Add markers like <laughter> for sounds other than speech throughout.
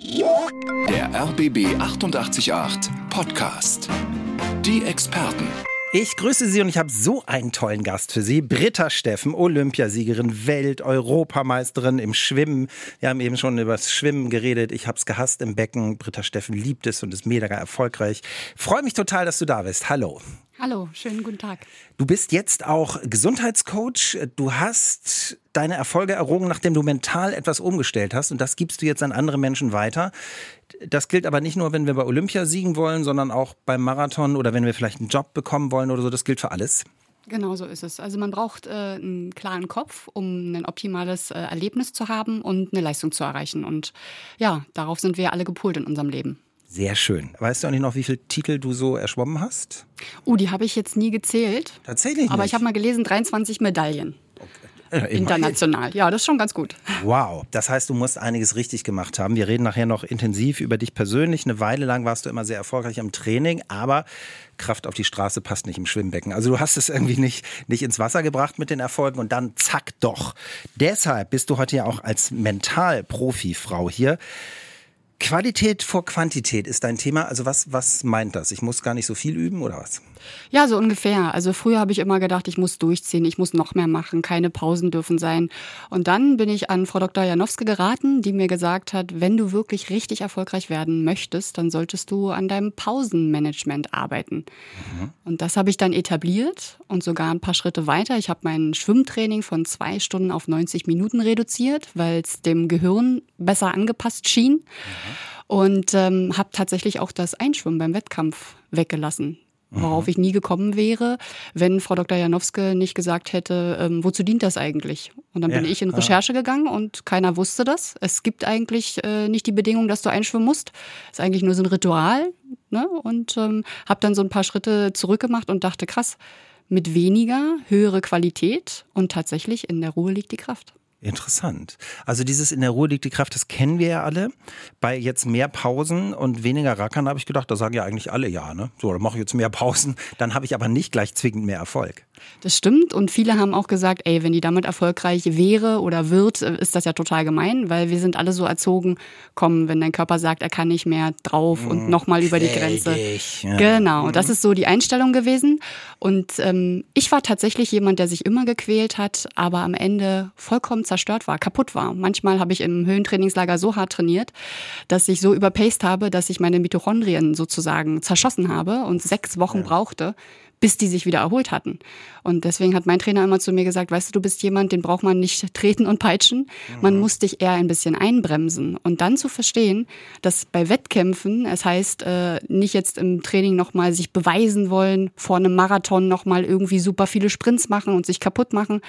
Der RBB 888 Podcast. Die Experten. Ich grüße Sie und ich habe so einen tollen Gast für Sie. Britta Steffen, Olympiasiegerin, Welt, Europameisterin im Schwimmen. Wir haben eben schon über das Schwimmen geredet. Ich habe es gehasst im Becken. Britta Steffen liebt es und ist mega erfolgreich. Freue mich total, dass du da bist. Hallo. Hallo, schönen guten Tag. Du bist jetzt auch Gesundheitscoach. Du hast deine Erfolge errungen, nachdem du mental etwas umgestellt hast und das gibst du jetzt an andere Menschen weiter. Das gilt aber nicht nur, wenn wir bei Olympia siegen wollen, sondern auch beim Marathon oder wenn wir vielleicht einen Job bekommen wollen oder so. Das gilt für alles. Genau so ist es. Also man braucht äh, einen klaren Kopf, um ein optimales äh, Erlebnis zu haben und eine Leistung zu erreichen. Und ja, darauf sind wir alle gepolt in unserem Leben. Sehr schön. Weißt du eigentlich noch, wie viele Titel du so erschwommen hast? Oh, die habe ich jetzt nie gezählt. Tatsächlich nicht. Aber ich habe mal gelesen, 23 Medaillen. Okay. International. Ja, das ist schon ganz gut. Wow. Das heißt, du musst einiges richtig gemacht haben. Wir reden nachher noch intensiv über dich persönlich. Eine Weile lang warst du immer sehr erfolgreich am Training, aber Kraft auf die Straße passt nicht im Schwimmbecken. Also du hast es irgendwie nicht, nicht ins Wasser gebracht mit den Erfolgen und dann zack doch. Deshalb bist du heute ja auch als Mentalprofifrau hier. Qualität vor Quantität ist dein Thema. Also was, was meint das? Ich muss gar nicht so viel üben oder was? Ja, so ungefähr. Also früher habe ich immer gedacht, ich muss durchziehen, ich muss noch mehr machen, keine Pausen dürfen sein. Und dann bin ich an Frau Dr. Janowski geraten, die mir gesagt hat, wenn du wirklich richtig erfolgreich werden möchtest, dann solltest du an deinem Pausenmanagement arbeiten. Mhm. Und das habe ich dann etabliert und sogar ein paar Schritte weiter. Ich habe mein Schwimmtraining von zwei Stunden auf 90 Minuten reduziert, weil es dem Gehirn besser angepasst schien. Mhm. Und ähm, habe tatsächlich auch das Einschwimmen beim Wettkampf weggelassen worauf mhm. ich nie gekommen wäre, wenn Frau Dr. Janowske nicht gesagt hätte, ähm, wozu dient das eigentlich? Und dann ja, bin ich in Recherche ja. gegangen und keiner wusste das. Es gibt eigentlich äh, nicht die Bedingung, dass du einschwimmen musst. Es ist eigentlich nur so ein Ritual. Ne? Und ähm, habe dann so ein paar Schritte zurückgemacht und dachte, krass, mit weniger höhere Qualität und tatsächlich in der Ruhe liegt die Kraft. Interessant. Also dieses in der Ruhe liegt die Kraft, das kennen wir ja alle. Bei jetzt mehr Pausen und weniger Rackern habe ich gedacht, da sagen ja eigentlich alle ja. Ne? So, dann mache ich jetzt mehr Pausen, dann habe ich aber nicht gleich zwingend mehr Erfolg. Das stimmt und viele haben auch gesagt, ey, wenn die damit erfolgreich wäre oder wird, ist das ja total gemein, weil wir sind alle so erzogen, komm, wenn dein Körper sagt, er kann nicht mehr drauf und mhm. nochmal über die Grenze. Ja. Genau, das mhm. ist so die Einstellung gewesen. Und ähm, ich war tatsächlich jemand, der sich immer gequält hat, aber am Ende vollkommen zerstört war, kaputt war. Manchmal habe ich im Höhentrainingslager so hart trainiert, dass ich so überpaced habe, dass ich meine Mitochondrien sozusagen zerschossen habe und sechs Wochen ja. brauchte, bis die sich wieder erholt hatten. Und deswegen hat mein Trainer immer zu mir gesagt, weißt du, du bist jemand, den braucht man nicht treten und peitschen. Man mhm. muss dich eher ein bisschen einbremsen. Und dann zu verstehen, dass bei Wettkämpfen, es heißt, äh, nicht jetzt im Training nochmal sich beweisen wollen, vor einem Marathon nochmal irgendwie super viele Sprints machen und sich kaputt machen,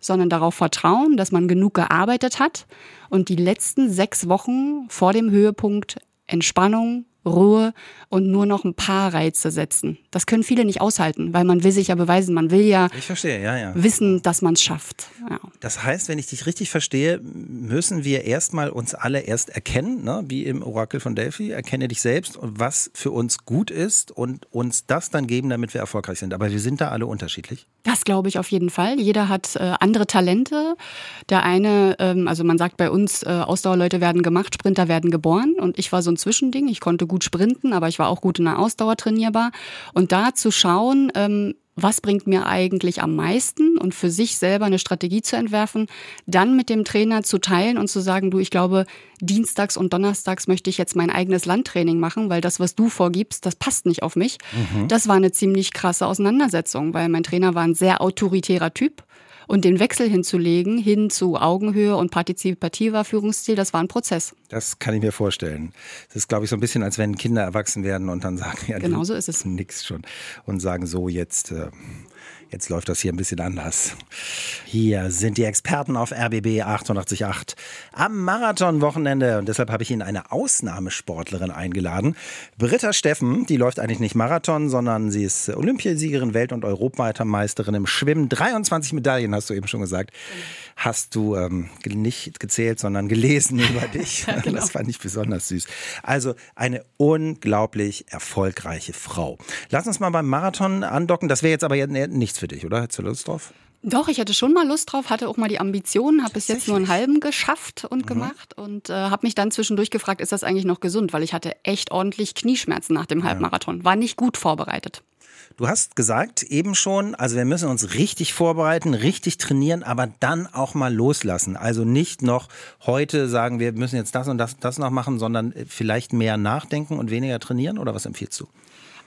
sondern darauf vertrauen, dass man genug gearbeitet hat und die letzten sechs Wochen vor dem Höhepunkt Entspannung, Ruhe und nur noch ein paar Reize setzen. Das können viele nicht aushalten, weil man will sich ja beweisen, man will ja, verstehe, ja, ja. wissen, dass man es schafft. Ja. Das heißt, wenn ich dich richtig verstehe, müssen wir erstmal uns alle erst erkennen, ne? wie im Orakel von Delphi, erkenne dich selbst und was für uns gut ist und uns das dann geben, damit wir erfolgreich sind. Aber wir sind da alle unterschiedlich. Das glaube ich auf jeden Fall. Jeder hat äh, andere Talente. Der eine, ähm, also man sagt bei uns, äh, Ausdauerleute werden gemacht, Sprinter werden geboren. Und ich war so ein Zwischending. Ich konnte gut sprinten, aber ich war auch gut in der Ausdauer trainierbar. Und da zu schauen, ähm, was bringt mir eigentlich am meisten und für sich selber eine Strategie zu entwerfen, dann mit dem Trainer zu teilen und zu sagen, du, ich glaube, dienstags und donnerstags möchte ich jetzt mein eigenes Landtraining machen, weil das, was du vorgibst, das passt nicht auf mich. Mhm. Das war eine ziemlich krasse Auseinandersetzung, weil mein Trainer war ein sehr autoritärer Typ und den Wechsel hinzulegen hin zu Augenhöhe und partizipativer Führungsstil, das war ein Prozess. Das kann ich mir vorstellen. Das ist, glaube ich, so ein bisschen, als wenn Kinder erwachsen werden und dann sagen, ja, genau so ist es. Nix schon. Und sagen so, jetzt äh, Jetzt läuft das hier ein bisschen anders. Hier sind die Experten auf RBB 888 am Marathonwochenende und deshalb habe ich Ihnen eine Ausnahmesportlerin eingeladen. Britta Steffen, die läuft eigentlich nicht Marathon, sondern sie ist Olympiasiegerin, Welt- und Europameisterin im Schwimmen. 23 Medaillen hast du eben schon gesagt. Hast du ähm, nicht gezählt, sondern gelesen über <laughs> dich. ja, genau. Das fand ich besonders süß. Also eine unglaublich erfolgreiche Frau. Lass uns mal beim Marathon andocken. Das wäre jetzt aber nichts für dich, oder? Hättest du Lust drauf? Doch, ich hatte schon mal Lust drauf, hatte auch mal die Ambitionen, habe bis jetzt nur einen halben geschafft und mhm. gemacht und äh, habe mich dann zwischendurch gefragt, ist das eigentlich noch gesund? Weil ich hatte echt ordentlich Knieschmerzen nach dem Halbmarathon, war nicht gut vorbereitet. Du hast gesagt eben schon, also wir müssen uns richtig vorbereiten, richtig trainieren, aber dann auch mal loslassen. Also nicht noch heute sagen, wir müssen jetzt das und das, das noch machen, sondern vielleicht mehr nachdenken und weniger trainieren oder was empfiehlst du?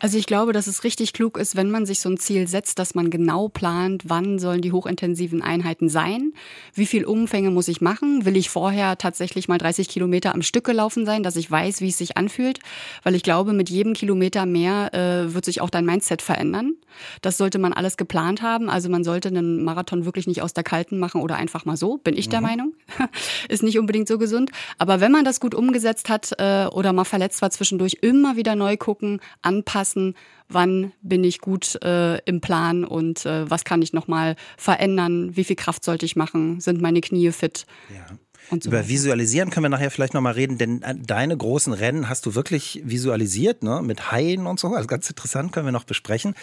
Also ich glaube, dass es richtig klug ist, wenn man sich so ein Ziel setzt, dass man genau plant, wann sollen die hochintensiven Einheiten sein, wie viel Umfänge muss ich machen, will ich vorher tatsächlich mal 30 Kilometer am Stück gelaufen sein, dass ich weiß, wie es sich anfühlt, weil ich glaube, mit jedem Kilometer mehr äh, wird sich auch dein Mindset verändern. Das sollte man alles geplant haben. Also man sollte einen Marathon wirklich nicht aus der Kalten machen oder einfach mal so, bin ich mhm. der Meinung. <laughs> ist nicht unbedingt so gesund. Aber wenn man das gut umgesetzt hat äh, oder mal verletzt war zwischendurch, immer wieder neu gucken, anpassen lassen, wann bin ich gut äh, im Plan und äh, was kann ich nochmal verändern, wie viel Kraft sollte ich machen, sind meine Knie fit. Ja. So Über Visualisieren können wir nachher vielleicht nochmal reden, denn äh, deine großen Rennen hast du wirklich visualisiert, ne? mit Haien und so. Also ganz interessant, können wir noch besprechen.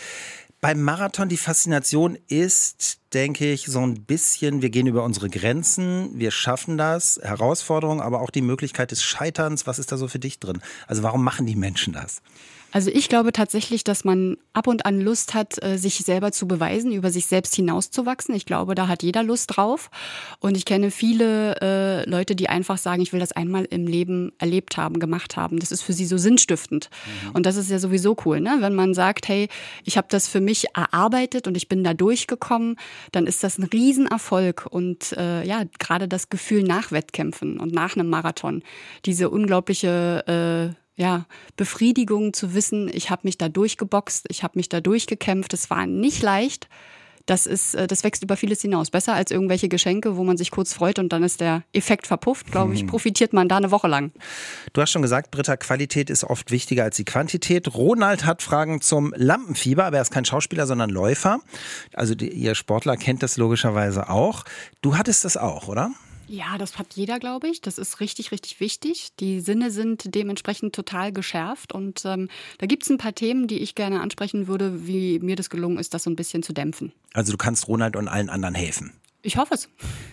Beim Marathon die Faszination ist, denke ich, so ein bisschen, wir gehen über unsere Grenzen, wir schaffen das, Herausforderungen, aber auch die Möglichkeit des Scheiterns. Was ist da so für dich drin? Also warum machen die Menschen das? Also ich glaube tatsächlich, dass man ab und an Lust hat, äh, sich selber zu beweisen, über sich selbst hinauszuwachsen. Ich glaube, da hat jeder Lust drauf. Und ich kenne viele äh, Leute, die einfach sagen, ich will das einmal im Leben erlebt haben, gemacht haben. Das ist für sie so sinnstiftend. Mhm. Und das ist ja sowieso cool, ne? Wenn man sagt, hey, ich habe das für mich erarbeitet und ich bin da durchgekommen, dann ist das ein Riesenerfolg. Und äh, ja, gerade das Gefühl nach Wettkämpfen und nach einem Marathon, diese unglaubliche äh, ja, Befriedigung zu wissen, ich habe mich da durchgeboxt, ich habe mich da durchgekämpft. Es war nicht leicht. Das ist, äh, das wächst über vieles hinaus. Besser als irgendwelche Geschenke, wo man sich kurz freut und dann ist der Effekt verpufft, glaube ich, hm. profitiert man da eine Woche lang. Du hast schon gesagt, Britta, Qualität ist oft wichtiger als die Quantität. Ronald hat Fragen zum Lampenfieber, aber er ist kein Schauspieler, sondern Läufer. Also die, ihr Sportler kennt das logischerweise auch. Du hattest das auch, oder? Ja, das hat jeder, glaube ich. Das ist richtig, richtig wichtig. Die Sinne sind dementsprechend total geschärft. Und ähm, da gibt es ein paar Themen, die ich gerne ansprechen würde, wie mir das gelungen ist, das so ein bisschen zu dämpfen. Also du kannst Ronald und allen anderen helfen. Ich hoffe es.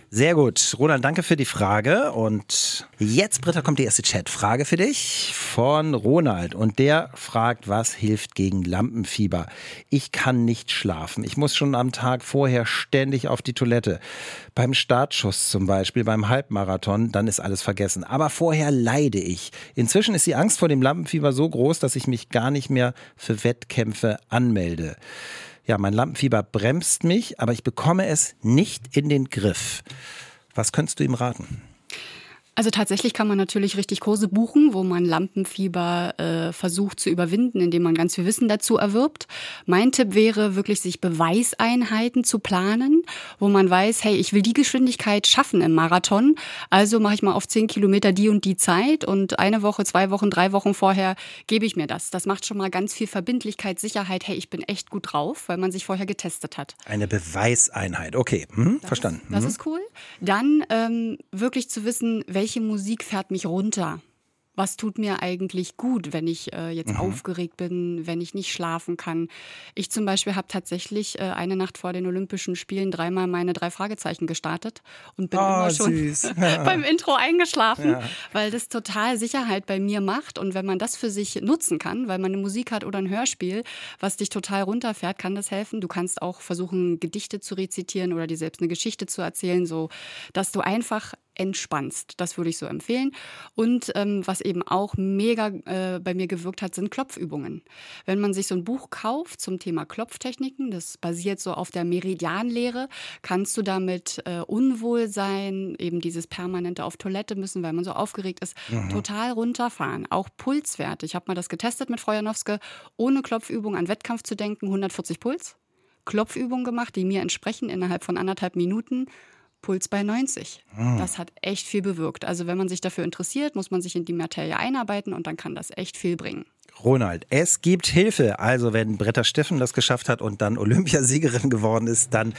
Sehr gut. Roland, danke für die Frage. Und jetzt, Britta, kommt die erste Chatfrage für dich von Ronald. Und der fragt, was hilft gegen Lampenfieber? Ich kann nicht schlafen. Ich muss schon am Tag vorher ständig auf die Toilette. Beim Startschuss zum Beispiel, beim Halbmarathon, dann ist alles vergessen. Aber vorher leide ich. Inzwischen ist die Angst vor dem Lampenfieber so groß, dass ich mich gar nicht mehr für Wettkämpfe anmelde ja, mein Lampenfieber bremst mich, aber ich bekomme es nicht in den Griff. Was könntest du ihm raten? Also tatsächlich kann man natürlich richtig Kurse buchen, wo man Lampenfieber äh, versucht zu überwinden, indem man ganz viel Wissen dazu erwirbt. Mein Tipp wäre wirklich, sich Beweiseinheiten zu planen, wo man weiß, hey, ich will die Geschwindigkeit schaffen im Marathon, also mache ich mal auf zehn Kilometer die und die Zeit und eine Woche, zwei Wochen, drei Wochen vorher gebe ich mir das. Das macht schon mal ganz viel Verbindlichkeit, Sicherheit. Hey, ich bin echt gut drauf, weil man sich vorher getestet hat. Eine Beweiseinheit, okay, hm, das verstanden. Ist, das mhm. ist cool. Dann ähm, wirklich zu wissen, welche welche Musik fährt mich runter? was tut mir eigentlich gut, wenn ich äh, jetzt mhm. aufgeregt bin, wenn ich nicht schlafen kann. Ich zum Beispiel habe tatsächlich äh, eine Nacht vor den Olympischen Spielen dreimal meine drei Fragezeichen gestartet und bin oh, immer schon <laughs> beim Intro eingeschlafen, ja. weil das total Sicherheit bei mir macht. Und wenn man das für sich nutzen kann, weil man eine Musik hat oder ein Hörspiel, was dich total runterfährt, kann das helfen. Du kannst auch versuchen, Gedichte zu rezitieren oder dir selbst eine Geschichte zu erzählen, so dass du einfach entspannst. Das würde ich so empfehlen. Und ähm, was eben auch mega äh, bei mir gewirkt hat, sind Klopfübungen. Wenn man sich so ein Buch kauft zum Thema Klopftechniken, das basiert so auf der Meridianlehre, kannst du damit äh, Unwohlsein, eben dieses permanente auf Toilette müssen, weil man so aufgeregt ist, mhm. total runterfahren. Auch Pulswerte. Ich habe mal das getestet mit Frau Janowske, ohne Klopfübung an Wettkampf zu denken, 140 Puls. Klopfübungen gemacht, die mir entsprechen innerhalb von anderthalb Minuten Puls bei 90. Mhm. Das hat echt viel bewirkt. Also wenn man sich dafür interessiert, muss man sich in die Materie einarbeiten und dann kann das echt viel bringen. Ronald, es gibt Hilfe. Also wenn Britta Steffen das geschafft hat und dann Olympiasiegerin geworden ist, dann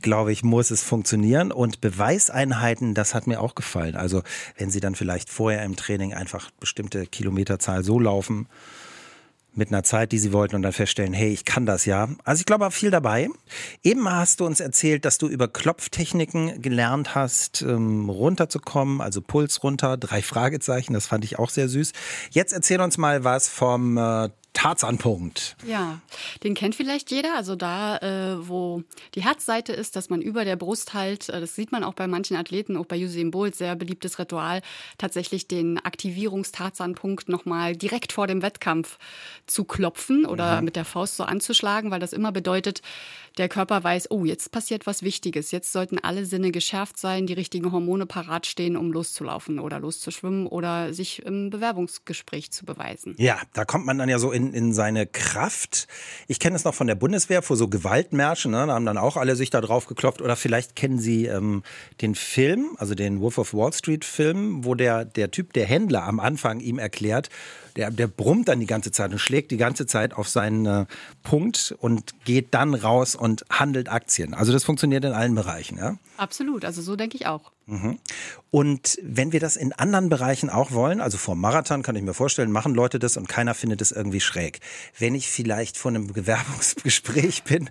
glaube ich, muss es funktionieren. Und Beweiseinheiten, das hat mir auch gefallen. Also wenn sie dann vielleicht vorher im Training einfach bestimmte Kilometerzahl so laufen, mit einer Zeit, die sie wollten und dann feststellen, hey, ich kann das ja. Also ich glaube, viel dabei. Eben hast du uns erzählt, dass du über Klopftechniken gelernt hast, ähm, runterzukommen, also Puls runter, drei Fragezeichen, das fand ich auch sehr süß. Jetzt erzähl uns mal was vom äh, Tarzanpunkt. Ja, den kennt vielleicht jeder. Also da, äh, wo die Herzseite ist, dass man über der Brust halt, äh, das sieht man auch bei manchen Athleten, auch bei Usain Bolt, sehr beliebtes Ritual, tatsächlich den Aktivierungstarzanpunkt nochmal direkt vor dem Wettkampf zu klopfen oder mhm. mit der Faust so anzuschlagen, weil das immer bedeutet, der Körper weiß, oh, jetzt passiert was Wichtiges. Jetzt sollten alle Sinne geschärft sein, die richtigen Hormone parat stehen, um loszulaufen oder loszuschwimmen oder sich im Bewerbungsgespräch zu beweisen. Ja, da kommt man dann ja so in, in seine Kraft. Ich kenne es noch von der Bundeswehr vor so Gewaltmärschen. Ne? Da haben dann auch alle sich da drauf geklopft. Oder vielleicht kennen Sie ähm, den Film, also den Wolf of Wall Street Film, wo der, der Typ, der Händler am Anfang ihm erklärt, der, der brummt dann die ganze Zeit und schlägt die ganze Zeit auf seinen äh, Punkt und geht dann raus und handelt Aktien. Also das funktioniert in allen Bereichen. Ja? Absolut, also so denke ich auch. Mhm. Und wenn wir das in anderen Bereichen auch wollen, also vor Marathon kann ich mir vorstellen, machen Leute das und keiner findet es irgendwie schräg. Wenn ich vielleicht vor einem Bewerbungsgespräch bin,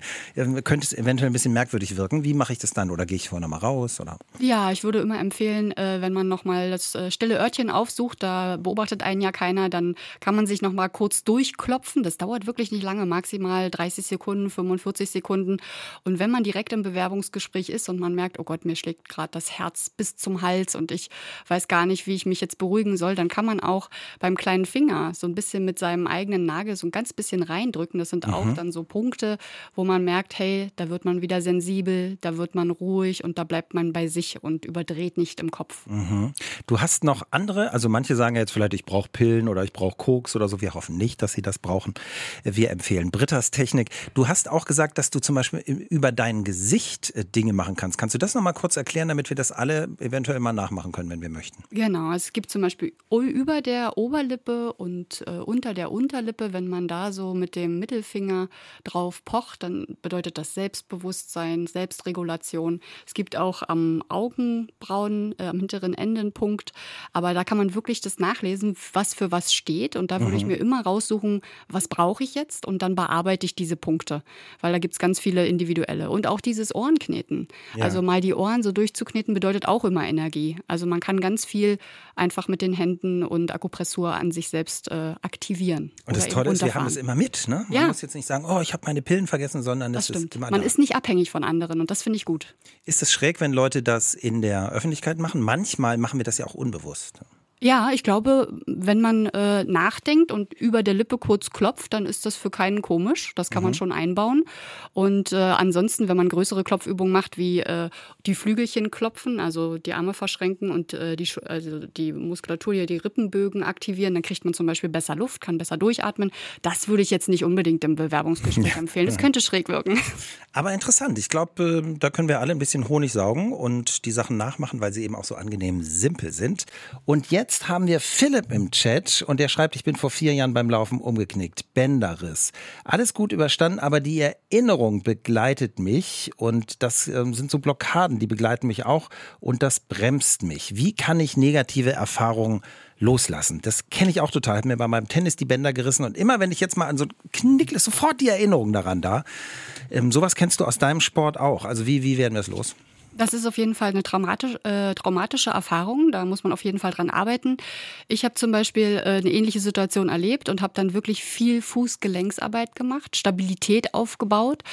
könnte es eventuell ein bisschen merkwürdig wirken. Wie mache ich das dann? Oder gehe ich vorne mal raus? Oder? Ja, ich würde immer empfehlen, äh, wenn man nochmal das äh, stille Örtchen aufsucht, da beobachtet einen ja keiner, dann kann man sich nochmal kurz durchklopfen. Das dauert wirklich nicht lange, maximal 30 Sekunden, 45 Sekunden. Und wenn man direkt im Bewerbungsgespräch ist und man merkt, oh Gott, mir schlägt gerade das Herz bis zum Hals und ich weiß gar nicht, wie ich mich jetzt beruhigen soll, dann kann man auch beim kleinen Finger so ein bisschen mit seinem eigenen Nagel so ein ganz bisschen reindrücken. Das sind mhm. auch dann so Punkte, wo man merkt, hey, da wird man wieder sensibel, da wird man ruhig und da bleibt man bei sich und überdreht nicht im Kopf. Mhm. Du hast noch andere, also manche sagen jetzt vielleicht, ich brauche Pillen oder ich brauche Koks oder so. Wir hoffen nicht, dass sie das brauchen. Wir empfehlen Britta's Technik. Du hast auch gesagt, dass du zum Beispiel über dein Gesicht äh, Dinge machen kannst. Kannst du das nochmal kurz erklären, damit wir das alle eventuell mal nachmachen können, wenn wir möchten? Genau, es gibt zum Beispiel über der Oberlippe und äh, unter der Unterlippe, wenn man da so mit dem Mittelfinger drauf pocht, dann bedeutet das Selbstbewusstsein, Selbstregulation. Es gibt auch am Augenbrauen, äh, am hinteren Endenpunkt, aber da kann man wirklich das nachlesen, was für was steht. Und da würde mhm. ich mir immer raussuchen, was brauche ich jetzt und dann bearbeite ich diese Punkte, weil da gibt es ganz viele individuelle. Und auch dieses Ohrenkneten. Ja. Also mal die Ohren so durchzukneten bedeutet auch immer Energie. Also man kann ganz viel einfach mit den Händen und Akupressur an sich selbst äh, aktivieren. Und das Tolle ist, wir haben es immer mit. Ne? Man ja. muss jetzt nicht sagen, oh, ich habe meine Pillen vergessen, sondern das, das ist immer Man ist nicht abhängig von anderen und das finde ich gut. Ist es schräg, wenn Leute das in der Öffentlichkeit machen? Manchmal machen wir das ja auch unbewusst. Ja, ich glaube, wenn man äh, nachdenkt und über der Lippe kurz klopft, dann ist das für keinen komisch. Das kann mhm. man schon einbauen. Und äh, ansonsten, wenn man größere Klopfübungen macht, wie äh, die Flügelchen klopfen, also die Arme verschränken und äh, die, also die Muskulatur hier, die Rippenbögen aktivieren, dann kriegt man zum Beispiel besser Luft, kann besser durchatmen. Das würde ich jetzt nicht unbedingt im Bewerbungsgespräch ja. <laughs> <laughs> empfehlen. Das könnte schräg wirken. Aber interessant. Ich glaube, äh, da können wir alle ein bisschen Honig saugen und die Sachen nachmachen, weil sie eben auch so angenehm simpel sind. Und jetzt Jetzt haben wir Philipp im Chat und der schreibt, ich bin vor vier Jahren beim Laufen umgeknickt. Bänderriss. Alles gut überstanden, aber die Erinnerung begleitet mich und das äh, sind so Blockaden, die begleiten mich auch und das bremst mich. Wie kann ich negative Erfahrungen loslassen. Das kenne ich auch total. Ich habe mir bei meinem Tennis die Bänder gerissen und immer, wenn ich jetzt mal an so Knick ist sofort die Erinnerung daran da. Ähm, sowas kennst du aus deinem Sport auch. Also wie, wie werden wir es los? Das ist auf jeden Fall eine traumatisch, äh, traumatische Erfahrung. Da muss man auf jeden Fall dran arbeiten. Ich habe zum Beispiel äh, eine ähnliche Situation erlebt und habe dann wirklich viel Fußgelenksarbeit gemacht, Stabilität aufgebaut,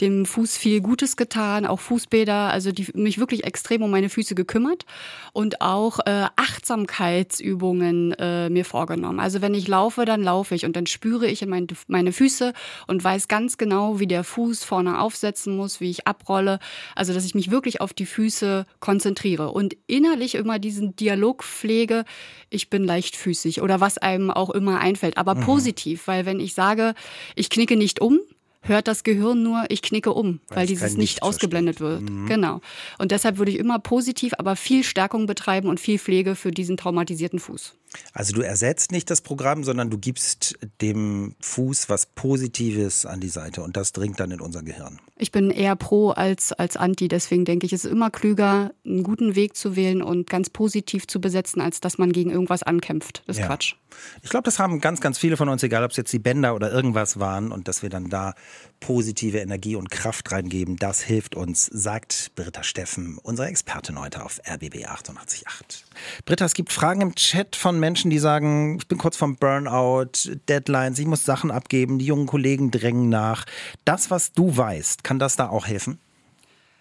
dem Fuß viel Gutes getan, auch Fußbäder, also die mich wirklich extrem um meine Füße gekümmert und auch äh, Achtsamkeitsübungen äh, mir vorgenommen. Also wenn ich laufe, dann laufe ich und dann spüre ich in mein, meine Füße und weiß ganz genau, wie der Fuß vorne aufsetzen muss, wie ich abrolle. Also dass ich mich wirklich auf auf die Füße konzentriere und innerlich immer diesen Dialog pflege, ich bin leichtfüßig oder was einem auch immer einfällt, aber mhm. positiv, weil wenn ich sage, ich knicke nicht um, hört das Gehirn nur, ich knicke um, weil, weil dieses nicht ausgeblendet versteht. wird. Mhm. Genau. Und deshalb würde ich immer positiv, aber viel Stärkung betreiben und viel Pflege für diesen traumatisierten Fuß. Also du ersetzt nicht das Programm, sondern du gibst dem Fuß was Positives an die Seite und das dringt dann in unser Gehirn. Ich bin eher pro als, als anti, deswegen denke ich, es ist immer klüger, einen guten Weg zu wählen und ganz positiv zu besetzen, als dass man gegen irgendwas ankämpft. Das ist ja. Quatsch. Ich glaube, das haben ganz, ganz viele von uns, egal ob es jetzt die Bänder oder irgendwas waren und dass wir dann da positive Energie und Kraft reingeben, das hilft uns, sagt Britta Steffen, unsere Expertin heute auf RBB 888. Britta, es gibt Fragen im Chat von Menschen, die sagen, ich bin kurz vom Burnout, Deadlines, ich muss Sachen abgeben, die jungen Kollegen drängen nach. Das, was du weißt, kann das da auch helfen?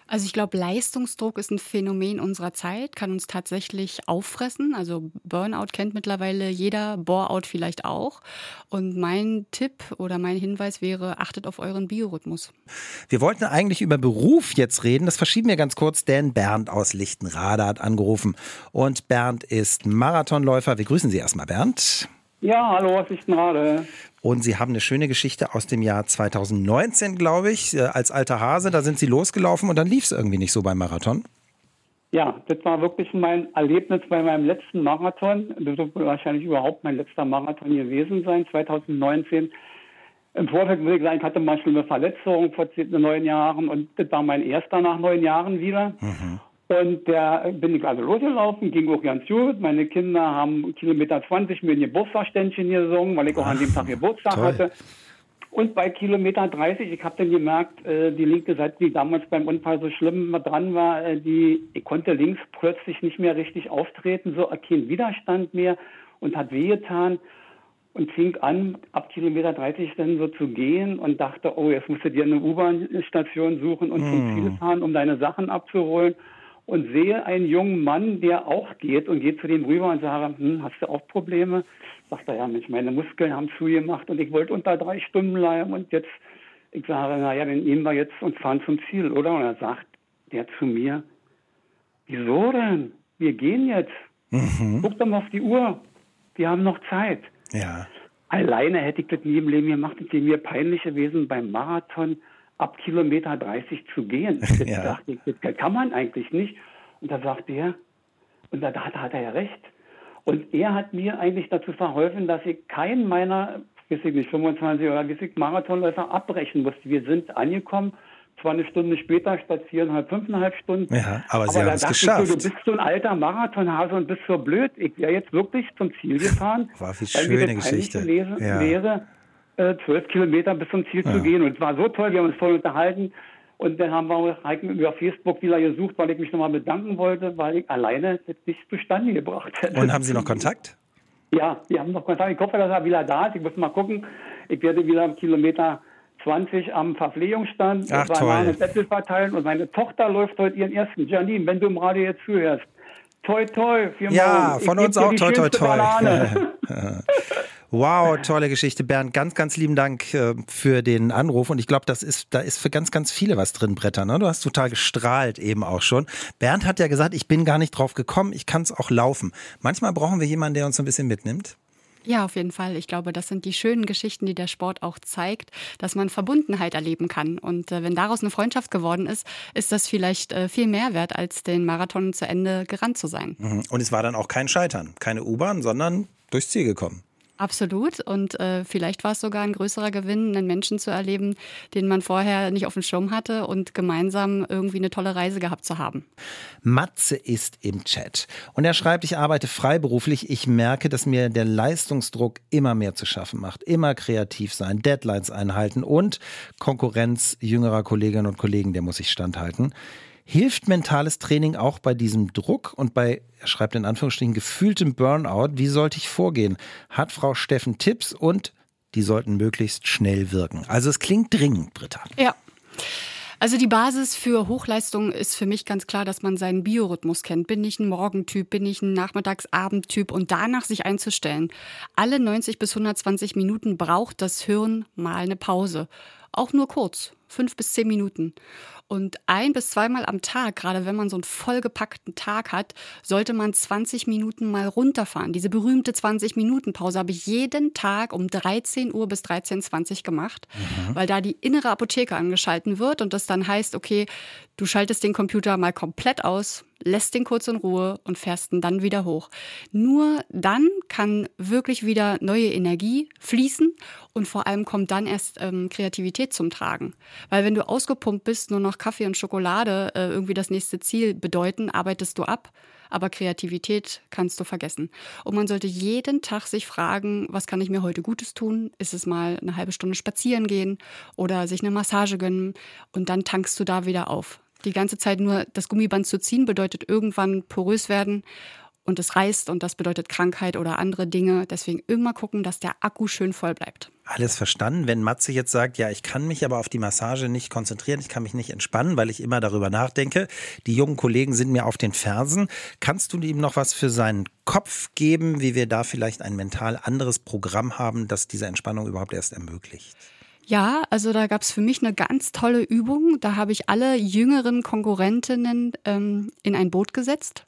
Also ich glaube, Leistungsdruck ist ein Phänomen unserer Zeit, kann uns tatsächlich auffressen. Also Burnout kennt mittlerweile jeder, Boreout vielleicht auch. Und mein Tipp oder mein Hinweis wäre, achtet auf euren Biorhythmus. Wir wollten eigentlich über Beruf jetzt reden. Das verschieben wir ganz kurz, denn Bernd aus Lichtenrade hat angerufen. Und Bernd ist Marathonläufer. Wir grüßen Sie erstmal, Bernd. Ja, hallo aus Lichtenrade. Und Sie haben eine schöne Geschichte aus dem Jahr 2019, glaube ich, äh, als alter Hase. Da sind Sie losgelaufen und dann lief es irgendwie nicht so beim Marathon. Ja, das war wirklich mein Erlebnis bei meinem letzten Marathon. Das wird wahrscheinlich überhaupt mein letzter Marathon gewesen sein, 2019. Im Vorfeld würde ich sagen, ich hatte mal schon eine Verletzung vor neun Jahren und das war mein erster nach neun Jahren wieder. Mhm. Und da bin ich also losgelaufen, ging auch ganz gut. Meine Kinder haben Kilometer 20 mir ein Geburtstagsständchen gesungen, weil ich auch an dem Tag Geburtstag toll. hatte. Und bei Kilometer 30, ich habe dann gemerkt, äh, die linke Seite, die damals beim Unfall so schlimm dran war, äh, die, ich konnte links plötzlich nicht mehr richtig auftreten, so kein Widerstand mehr und hat wehgetan und fing an, ab Kilometer 30 dann so zu gehen und dachte, oh, jetzt musst du dir eine U-Bahn-Station suchen und mm. zum Ziel fahren, um deine Sachen abzuholen und sehe einen jungen Mann, der auch geht und geht zu dem rüber und sage, hm, hast du auch Probleme? Sagt er, ja, Mensch, meine Muskeln haben zugemacht und ich wollte unter drei Stunden bleiben und jetzt, ich sage, naja, dann nehmen wir jetzt und fahren zum Ziel, oder? Und er sagt der zu mir, wieso denn? Wir gehen jetzt. Mhm. Guck doch mal auf die Uhr. Wir haben noch Zeit. Ja. Alleine hätte ich das nie im Leben gemacht. Es wäre mir peinlich gewesen beim Marathon ab Kilometer 30 zu gehen. <laughs> Das, ja. dachte ich, das kann man eigentlich nicht. Und da sagt er, und da, da hat er ja recht. Und er hat mir eigentlich dazu verholfen, dass ich keinen meiner, weiß ich nicht, 25 oder weiß ich, Marathonläufer abbrechen musste. Wir sind angekommen, zwar eine Stunde später statt viereinhalb, fünfeinhalb Stunden. Ja, aber Sie aber haben es geschafft. Ich, du bist so ein alter Marathonhase und bist so blöd. Ich wäre jetzt wirklich zum Ziel <laughs> gefahren. War wie schöne Geschichte. Lese, ja. äh, zwölf Kilometer bis zum Ziel ja. zu gehen. Und es war so toll, wir haben uns voll unterhalten. Und dann haben wir Heike über Facebook wieder gesucht, weil ich mich nochmal bedanken wollte, weil ich alleine das nicht zustande gebracht hätte. Und haben Sie noch Kontakt? Ja, wir haben noch Kontakt. Ich hoffe, dass er wieder da ist. Ich muss mal gucken. Ich werde wieder Kilometer 20 am Verpflegungsstand Ach, toll. Sättel verteilen. Und meine Tochter läuft heute ihren ersten. Janine, wenn du im Radio jetzt zuhörst. Toi, toi. Ja, von uns auch toi, toi, toi. <laughs> <laughs> Wow, tolle Geschichte, Bernd. Ganz, ganz lieben Dank äh, für den Anruf. Und ich glaube, das ist, da ist für ganz, ganz viele was drin, Bretter. Ne? Du hast total gestrahlt eben auch schon. Bernd hat ja gesagt, ich bin gar nicht drauf gekommen, ich kann es auch laufen. Manchmal brauchen wir jemanden, der uns ein bisschen mitnimmt. Ja, auf jeden Fall. Ich glaube, das sind die schönen Geschichten, die der Sport auch zeigt, dass man Verbundenheit erleben kann. Und äh, wenn daraus eine Freundschaft geworden ist, ist das vielleicht äh, viel mehr wert, als den Marathon zu Ende gerannt zu sein. Mhm. Und es war dann auch kein Scheitern, keine U-Bahn, sondern durchs Ziel gekommen. Absolut. Und äh, vielleicht war es sogar ein größerer Gewinn, einen Menschen zu erleben, den man vorher nicht auf dem Schirm hatte und gemeinsam irgendwie eine tolle Reise gehabt zu haben. Matze ist im Chat und er schreibt, ich arbeite freiberuflich. Ich merke, dass mir der Leistungsdruck immer mehr zu schaffen macht. Immer kreativ sein, Deadlines einhalten und Konkurrenz jüngerer Kolleginnen und Kollegen, der muss ich standhalten. Hilft mentales Training auch bei diesem Druck und bei, er schreibt in Anführungsstrichen, gefühltem Burnout? Wie sollte ich vorgehen? Hat Frau Steffen Tipps und die sollten möglichst schnell wirken? Also es klingt dringend, Britta. Ja. Also die Basis für Hochleistung ist für mich ganz klar, dass man seinen Biorhythmus kennt. Bin ich ein Morgentyp, bin ich ein Nachmittagsabendtyp und danach sich einzustellen. Alle 90 bis 120 Minuten braucht das Hirn mal eine Pause. Auch nur kurz, fünf bis zehn Minuten. Und ein bis zweimal am Tag, gerade wenn man so einen vollgepackten Tag hat, sollte man 20 Minuten mal runterfahren. Diese berühmte 20-Minuten-Pause habe ich jeden Tag um 13 Uhr bis 13.20 Uhr gemacht, mhm. weil da die innere Apotheke angeschalten wird und das dann heißt, okay, du schaltest den Computer mal komplett aus, lässt den kurz in Ruhe und fährst ihn dann wieder hoch. Nur dann kann wirklich wieder neue Energie fließen und vor allem kommt dann erst ähm, Kreativität zum Tragen. Weil wenn du ausgepumpt bist, nur noch Kaffee und Schokolade äh, irgendwie das nächste Ziel bedeuten, arbeitest du ab. Aber Kreativität kannst du vergessen. Und man sollte jeden Tag sich fragen, was kann ich mir heute Gutes tun? Ist es mal eine halbe Stunde spazieren gehen oder sich eine Massage gönnen? Und dann tankst du da wieder auf die ganze Zeit nur das Gummiband zu ziehen, bedeutet irgendwann porös werden und es reißt und das bedeutet Krankheit oder andere Dinge. Deswegen immer gucken, dass der Akku schön voll bleibt. Alles verstanden. Wenn Matze jetzt sagt, ja, ich kann mich aber auf die Massage nicht konzentrieren, ich kann mich nicht entspannen, weil ich immer darüber nachdenke. Die jungen Kollegen sind mir auf den Fersen. Kannst du ihm noch was für seinen Kopf geben, wie wir da vielleicht ein mental anderes Programm haben, das diese Entspannung überhaupt erst ermöglicht? Ja, also da gab es für mich eine ganz tolle Übung. Da habe ich alle jüngeren Konkurrentinnen ähm, in ein Boot gesetzt,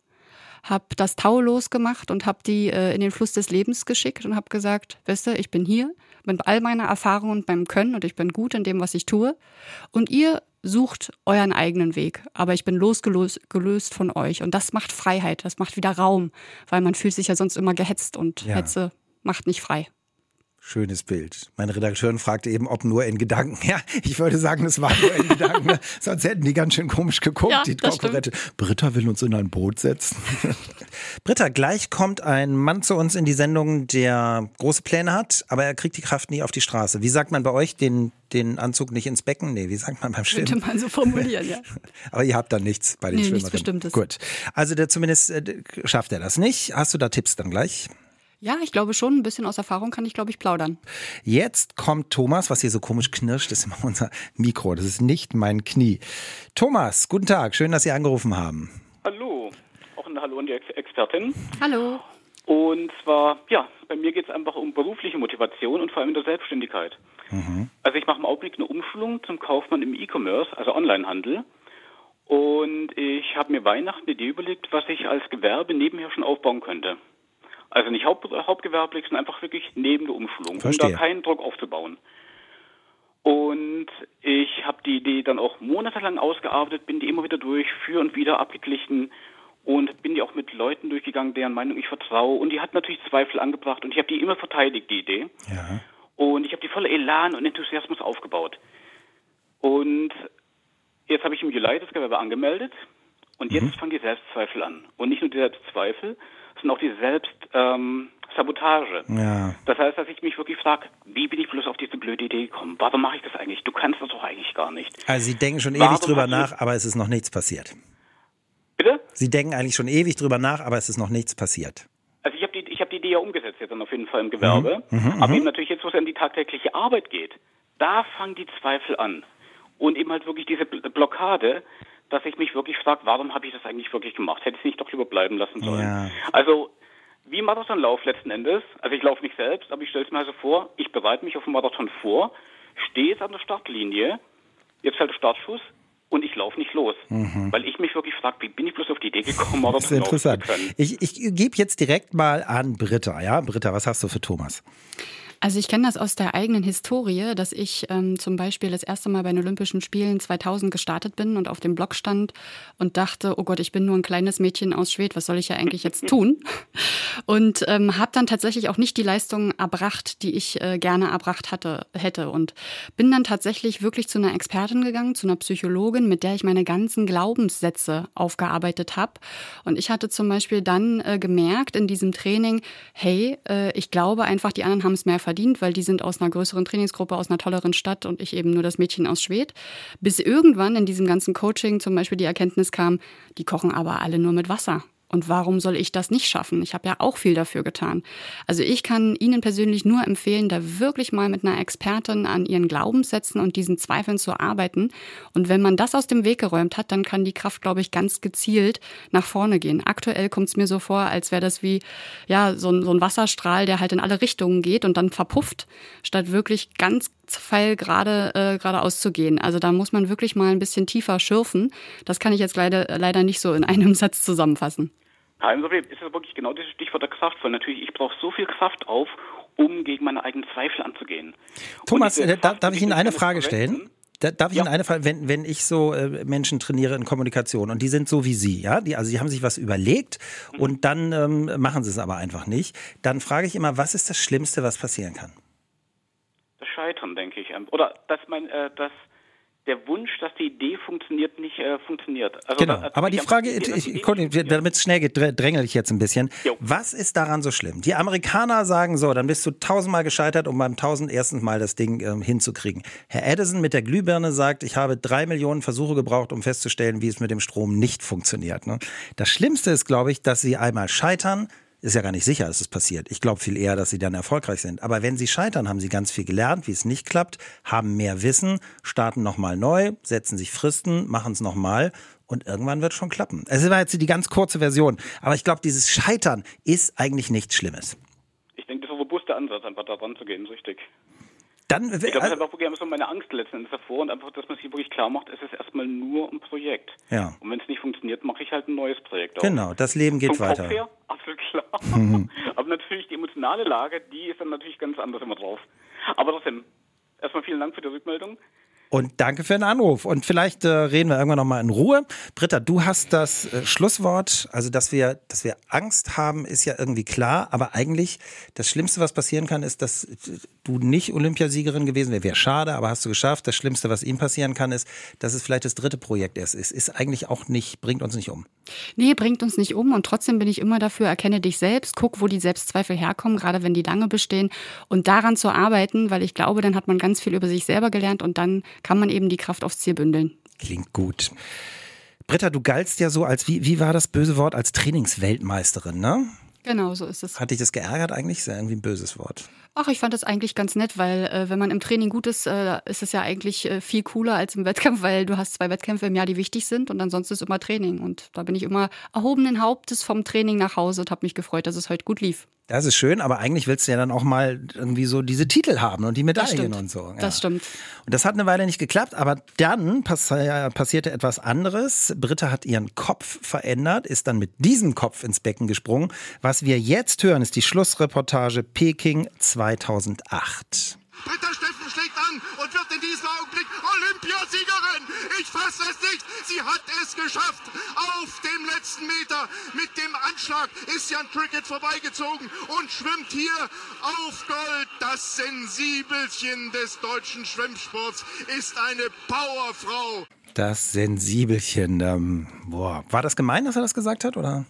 habe das Tau losgemacht und habe die äh, in den Fluss des Lebens geschickt und habe gesagt, weißt du, ich bin hier mit all meiner Erfahrung und meinem Können und ich bin gut in dem, was ich tue. Und ihr sucht euren eigenen Weg. Aber ich bin losgelöst gelöst von euch. Und das macht Freiheit, das macht wieder Raum, weil man fühlt sich ja sonst immer gehetzt und ja. Hetze macht nicht frei. Schönes Bild. Meine Redakteurin fragte eben, ob nur in Gedanken. <laughs> Ja, ich würde sagen, es war nur in Gedanken. Ne? <laughs> Sonst hätten die ganz schön komisch geguckt, ja, die Konkurrente. Britta will uns in ein Boot setzen. <laughs> Britta, gleich kommt ein Mann zu uns in die Sendung, der große Pläne hat, aber er kriegt die Kraft nie auf die Straße. Wie sagt man bei euch den, den Anzug nicht ins Becken? Nee, wie sagt man beim Schwimmen? Könnte man so formulieren, ja. aber ihr habt da nichts bei den nee, Schwimmerinnen. Nichts Bestimmtes. Gut. Also der zumindest äh, schafft er das nicht. Hast du da Tipps dann gleich? Ja, ich glaube schon. Ein bisschen aus Erfahrung kann ich, glaube ich, plaudern. Jetzt kommt Thomas, was hier so komisch knirscht, das ist immer <laughs> unser Mikro. Das ist nicht mein Knie. Thomas, guten Tag. Schön, dass Sie angerufen haben. Hallo. Auch ein Hallo an die Ex Expertin. Hallo. Und zwar, ja, bei mir geht es einfach um berufliche Motivation und vor allem in der Selbstständigkeit. Mhm. Also ich mache im Augenblick eine Umschulung zum Kaufmann im E-Commerce, also Onlinehandel. Und ich habe mir Weihnachten eine Idee überlegt, was ich als Gewerbe nebenher schon aufbauen könnte. Also nicht Haupt, hauptgewerblich, sondern einfach wirklich neben der Umschulung, Verstehe. um da keinen Druck aufzubauen. Und ich habe die Idee dann auch monatelang ausgearbeitet, bin die immer wieder durch, für und wieder abgeglichen und bin die auch mit Leuten durchgegangen, deren Meinung ich vertraue. Und die hat natürlich Zweifel angebracht und ich habe die immer verteidigt, die Idee. Ja. Und ich habe die voller Elan und Enthusiasmus aufgebaut. Und jetzt habe ich im Juli das Gewerbe angemeldet und jetzt mhm. fangen die Selbstzweifel an. Und nicht nur die Selbstzweifel, sondern auch die Selbstsabotage. Ähm, ja. Das heißt, dass ich mich wirklich frage, wie bin ich bloß auf diese blöde Idee gekommen? Warum mache ich das eigentlich? Du kannst das doch eigentlich gar nicht. Also Sie denken schon Warum ewig drüber nach, aber es ist noch nichts passiert. Bitte? Sie denken eigentlich schon ewig drüber nach, aber es ist noch nichts passiert. Also ich habe die, ich hab die Idee ja umgesetzt jetzt dann auf jeden Fall im Gewerbe. Mhm. Mhm, aber mhm. eben natürlich jetzt, wo es an die tagtägliche Arbeit geht, da fangen die Zweifel an. Und eben halt wirklich diese Blockade, dass ich mich wirklich frage, warum habe ich das eigentlich wirklich gemacht? Hätte ich es nicht doch lieber bleiben lassen sollen. Ja. Also wie Marathonlauf letzten Endes. Also ich laufe nicht selbst, aber ich stelle es mir also vor, ich bereite mich auf den Marathon vor, stehe jetzt an der Startlinie, jetzt fällt der Startschuss und ich laufe nicht los. Mhm. Weil ich mich wirklich frage, wie bin ich bloß auf die Idee gekommen, Marathon <laughs> das ist interessant. Ich, ich gebe jetzt direkt mal an Britta. Ja, Britta, was hast du für Thomas? Also ich kenne das aus der eigenen Historie, dass ich ähm, zum Beispiel das erste Mal bei den Olympischen Spielen 2000 gestartet bin und auf dem Blog stand und dachte, oh Gott, ich bin nur ein kleines Mädchen aus Schwed, was soll ich ja eigentlich jetzt <laughs> tun? Und ähm, habe dann tatsächlich auch nicht die Leistung erbracht, die ich äh, gerne erbracht hatte, hätte. Und bin dann tatsächlich wirklich zu einer Expertin gegangen, zu einer Psychologin, mit der ich meine ganzen Glaubenssätze aufgearbeitet habe. Und ich hatte zum Beispiel dann äh, gemerkt in diesem Training, hey, äh, ich glaube einfach, die anderen haben es mehr verdient, weil die sind aus einer größeren Trainingsgruppe, aus einer tolleren Stadt und ich eben nur das Mädchen aus Schwed. Bis irgendwann in diesem ganzen Coaching zum Beispiel die Erkenntnis kam, die kochen aber alle nur mit Wasser. Und warum soll ich das nicht schaffen? Ich habe ja auch viel dafür getan. Also ich kann Ihnen persönlich nur empfehlen, da wirklich mal mit einer Expertin an Ihren Glaubenssätzen und diesen Zweifeln zu arbeiten. Und wenn man das aus dem Weg geräumt hat, dann kann die Kraft, glaube ich, ganz gezielt nach vorne gehen. Aktuell kommt es mir so vor, als wäre das wie ja so ein, so ein Wasserstrahl, der halt in alle Richtungen geht und dann verpufft, statt wirklich ganz feil gerade äh, geradeaus zu gehen. Also da muss man wirklich mal ein bisschen tiefer schürfen. Das kann ich jetzt leider, leider nicht so in einem <laughs> Satz zusammenfassen. Kein Problem. Ist es wirklich genau dieses Stichwort der Kraft, weil natürlich ich brauche so viel Kraft auf, um gegen meine eigenen Zweifel anzugehen. Thomas, äh, Kraft, darf ich Ihnen eine Frage stellen? Da, darf ich ja. Ihnen eine Frage, wenn, wenn ich so äh, Menschen trainiere in Kommunikation und die sind so wie Sie, ja, die, also die haben sich was überlegt mhm. und dann ähm, machen sie es aber einfach nicht, dann frage ich immer, was ist das Schlimmste, was passieren kann? Das Scheitern, denke ich. Oder dass mein, äh, dass der Wunsch, dass die Idee funktioniert, nicht äh, funktioniert. Also genau. Aber die Frage, Idee, ich, ich, damit es schnell geht, drängel ich jetzt ein bisschen. Jo. Was ist daran so schlimm? Die Amerikaner sagen so, dann bist du tausendmal gescheitert, um beim tausendersten Mal das Ding ähm, hinzukriegen. Herr Edison mit der Glühbirne sagt, ich habe drei Millionen Versuche gebraucht, um festzustellen, wie es mit dem Strom nicht funktioniert. Ne? Das Schlimmste ist, glaube ich, dass sie einmal scheitern, ist ja gar nicht sicher, dass es passiert. Ich glaube viel eher, dass sie dann erfolgreich sind. Aber wenn sie scheitern, haben sie ganz viel gelernt, wie es nicht klappt, haben mehr Wissen, starten nochmal neu, setzen sich Fristen, machen es nochmal und irgendwann wird es schon klappen. Es war jetzt die ganz kurze Version. Aber ich glaube, dieses Scheitern ist eigentlich nichts Schlimmes. Ich denke, das ist ein robuster Ansatz, einfach da dran zu gehen, ist richtig. Dann, ich glaube, das ist einfach wirklich so meine Angst letzten Endes davor und einfach, dass man sich wirklich klar macht, es ist erstmal nur ein Projekt. Ja. Und wenn es nicht funktioniert, mache ich halt ein neues Projekt. Auch. Genau, das Leben geht Vom weiter. Kopf her, <laughs> absolut klar. Mhm. <laughs> Aber natürlich die emotionale Lage, die ist dann natürlich ganz anders immer drauf. Aber trotzdem, erstmal vielen Dank für die Rückmeldung. Und danke für den Anruf. Und vielleicht äh, reden wir irgendwann nochmal in Ruhe. Britta, du hast das äh, Schlusswort. Also, dass wir, dass wir Angst haben, ist ja irgendwie klar. Aber eigentlich, das Schlimmste, was passieren kann, ist, dass du nicht Olympiasiegerin gewesen wärst. Wäre schade, aber hast du geschafft. Das Schlimmste, was ihm passieren kann, ist, dass es vielleicht das dritte Projekt erst ist. Ist eigentlich auch nicht, bringt uns nicht um. Nee, bringt uns nicht um. Und trotzdem bin ich immer dafür, erkenne dich selbst, guck, wo die Selbstzweifel herkommen, gerade wenn die lange bestehen. Und daran zu arbeiten, weil ich glaube, dann hat man ganz viel über sich selber gelernt und dann kann man eben die Kraft aufs Ziel bündeln. Klingt gut. Britta, du galtst ja so als, wie, wie war das böse Wort, als Trainingsweltmeisterin, ne? Genau, so ist es. Hat dich das geärgert eigentlich? Ist ja irgendwie ein böses Wort. Ach, ich fand das eigentlich ganz nett, weil äh, wenn man im Training gut ist, äh, ist es ja eigentlich äh, viel cooler als im Wettkampf, weil du hast zwei Wettkämpfe im Jahr, die wichtig sind und ansonsten ist immer Training. Und da bin ich immer erhobenen Hauptes vom Training nach Hause und habe mich gefreut, dass es heute gut lief. Das ist schön, aber eigentlich willst du ja dann auch mal irgendwie so diese Titel haben und die Medaillen und so. Ja. Das stimmt. Und das hat eine Weile nicht geklappt, aber dann pass passierte etwas anderes. Britta hat ihren Kopf verändert, ist dann mit diesem Kopf ins Becken gesprungen. Was wir jetzt hören, ist die Schlussreportage Peking 2008. Britta Steffen schlägt an und Olympiasiegerin. Ich fasse es nicht. Sie hat es geschafft. Auf dem letzten Meter mit dem Anschlag ist Jan Cricket vorbeigezogen und schwimmt hier auf Gold. Das Sensibelchen des deutschen Schwimmsports ist eine Powerfrau. Das Sensibelchen. Ähm, boah. War das gemein, dass er das gesagt hat, oder?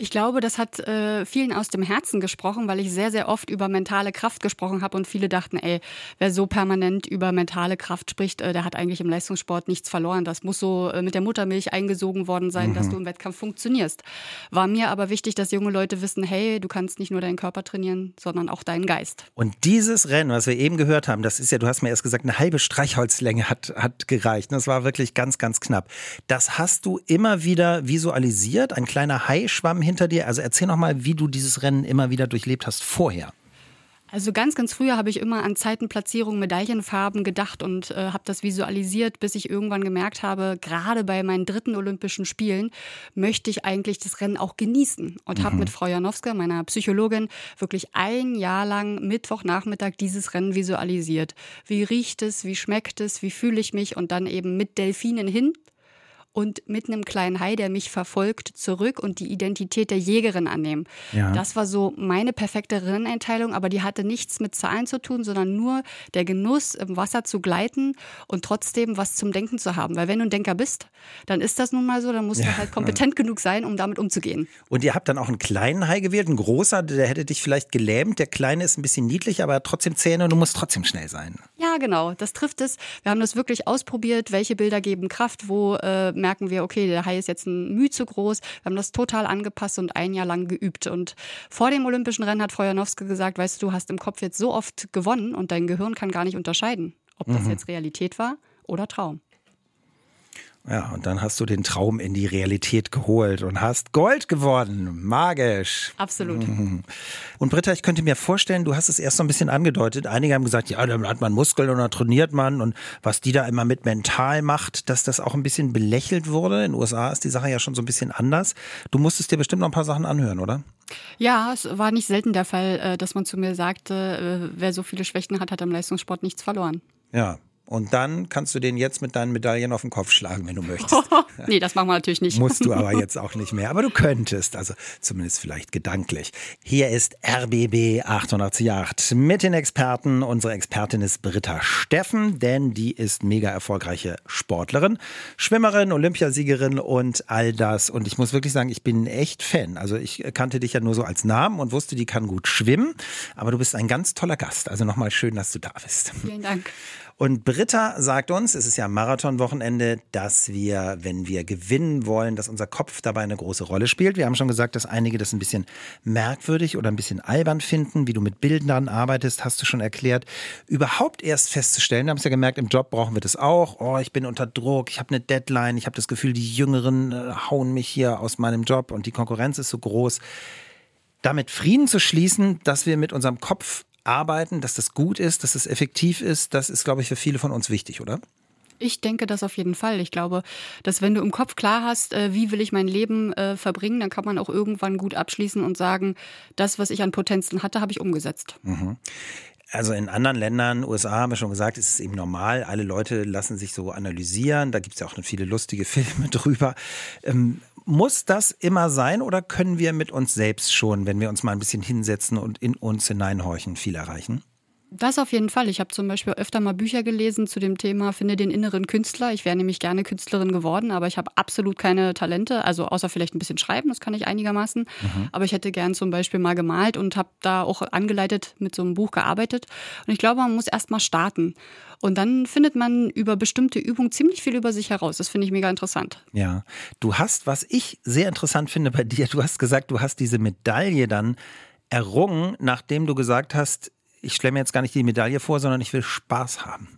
Ich glaube, das hat äh, vielen aus dem Herzen gesprochen, weil ich sehr, sehr oft über mentale Kraft gesprochen habe und viele dachten, ey, wer so permanent über mentale Kraft spricht, äh, der hat eigentlich im Leistungssport nichts verloren. Das muss so äh, mit der Muttermilch eingesogen worden sein, mhm. dass du im Wettkampf funktionierst. War mir aber wichtig, dass junge Leute wissen, hey, du kannst nicht nur deinen Körper trainieren, sondern auch deinen Geist. Und dieses Rennen, was wir eben gehört haben, das ist ja, du hast mir erst gesagt, eine halbe Streichholzlänge hat, hat gereicht. Das war wirklich ganz, ganz knapp. Das hast du immer wieder visualisiert. Ein kleiner Hai schwamm hinter dir? Also erzähl noch mal, wie du dieses Rennen immer wieder durchlebt hast vorher. Also ganz, ganz früher habe ich immer an Zeitenplatzierung, Medaillenfarben gedacht und äh, habe das visualisiert, bis ich irgendwann gemerkt habe, gerade bei meinen dritten Olympischen Spielen möchte ich eigentlich das Rennen auch genießen. Und mhm. habe mit Frau Janowska, meiner Psychologin, wirklich ein Jahr lang Mittwochnachmittag dieses Rennen visualisiert. Wie riecht es, wie schmeckt es, wie fühle ich mich und dann eben mit Delfinen hin und mit einem kleinen Hai, der mich verfolgt, zurück und die Identität der Jägerin annehmen. Ja. Das war so meine perfekte Renneinteilung, aber die hatte nichts mit Zahlen zu tun, sondern nur der Genuss, im Wasser zu gleiten und trotzdem was zum Denken zu haben. Weil wenn du ein Denker bist, dann ist das nun mal so, dann musst ja. du halt kompetent genug sein, um damit umzugehen. Und ihr habt dann auch einen kleinen Hai gewählt, ein großer, der hätte dich vielleicht gelähmt. Der kleine ist ein bisschen niedlich, aber trotzdem Zähne und du musst trotzdem schnell sein. Ja, genau, das trifft es. Wir haben das wirklich ausprobiert, welche Bilder geben Kraft, wo äh, merken wir, okay, der Hai ist jetzt ein Mühe zu groß. Wir haben das total angepasst und ein Jahr lang geübt. Und vor dem Olympischen Rennen hat Frau Janowski gesagt, weißt du, du hast im Kopf jetzt so oft gewonnen und dein Gehirn kann gar nicht unterscheiden, ob das Mhm. jetzt Realität war oder Traum. Ja, und dann hast du den Traum in die Realität geholt und hast Gold gewonnen. Magisch. Absolut. <laughs> Und Britta, ich könnte mir vorstellen, du hast es erst so ein bisschen angedeutet. Einige haben gesagt, ja, dann hat man Muskeln und dann trainiert man und was die da immer mit mental macht, dass das auch ein bisschen belächelt wurde. In den USA ist die Sache ja schon so ein bisschen anders. Du musstest dir bestimmt noch ein paar Sachen anhören, oder? Ja, es war nicht selten der Fall, äh, dass man zu mir sagte, äh, wer so viele Schwächen hat, hat im Leistungssport nichts verloren. Ja. Und dann kannst du den jetzt mit deinen Medaillen auf den Kopf schlagen, wenn du möchtest. <laughs> nee, das machen wir natürlich nicht. Musst du aber jetzt auch nicht mehr. Aber du könntest, also zumindest vielleicht gedanklich. Hier ist RBB 888 mit den Experten. Unsere Expertin ist Britta Steffen, denn die ist mega erfolgreiche Sportlerin, Schwimmerin, Olympiasiegerin und all das. Und ich muss wirklich sagen, ich bin echt Fan. Also ich kannte dich ja nur so als Namen und wusste, die kann gut schwimmen. Aber du bist ein ganz toller Gast. Also nochmal schön, dass du da bist. Vielen Dank. Und Britta sagt uns, es ist ja Marathonwochenende, dass wir, wenn wir gewinnen wollen, dass unser Kopf dabei eine große Rolle spielt. Wir haben schon gesagt, dass einige das ein bisschen merkwürdig oder ein bisschen albern finden, wie du mit Bildern arbeitest, hast du schon erklärt. Überhaupt erst festzustellen, wir haben es ja gemerkt, im Job brauchen wir das auch. Oh, ich bin unter Druck, ich habe eine Deadline, ich habe das Gefühl, die Jüngeren äh, hauen mich hier aus meinem Job und die Konkurrenz ist so groß. Damit Frieden zu schließen, dass wir mit unserem Kopf arbeiten, dass das gut ist, dass es effektiv ist, das ist, glaube ich, für viele von uns wichtig, oder? Ich denke das auf jeden Fall. Ich glaube, dass wenn du im Kopf klar hast, äh, wie will ich mein Leben äh, verbringen, dann kann man auch irgendwann gut abschließen und sagen, das, was ich an Potenzen hatte, habe ich umgesetzt. Also in anderen Ländern, USA haben wir schon gesagt, ist es eben normal. Alle Leute lassen sich so analysieren. Da gibt es ja auch viele lustige <laughs> Filme drüber. Ähm, muss das immer sein oder können wir mit uns selbst schon, wenn wir uns mal ein bisschen hinsetzen und in uns hineinhorchen, viel erreichen? Das auf jeden Fall. Ich habe zum Beispiel öfter mal Bücher gelesen zu dem Thema Finde den inneren Künstler. Ich wäre nämlich gerne Künstlerin geworden, aber ich habe absolut keine Talente, also außer vielleicht ein bisschen schreiben, das kann ich einigermaßen. Aber ich hätte gern zum Beispiel mal gemalt und habe da auch angeleitet mit so einem Buch gearbeitet. Und ich glaube, man muss erst mal starten. Und dann findet man über bestimmte Übungen ziemlich viel über sich heraus. Das finde ich mega interessant. Ja, du hast, was ich sehr interessant finde bei dir, du hast gesagt, du hast diese Medaille dann errungen, nachdem du gesagt hast, ich stelle mir jetzt gar nicht die Medaille vor, sondern ich will Spaß haben.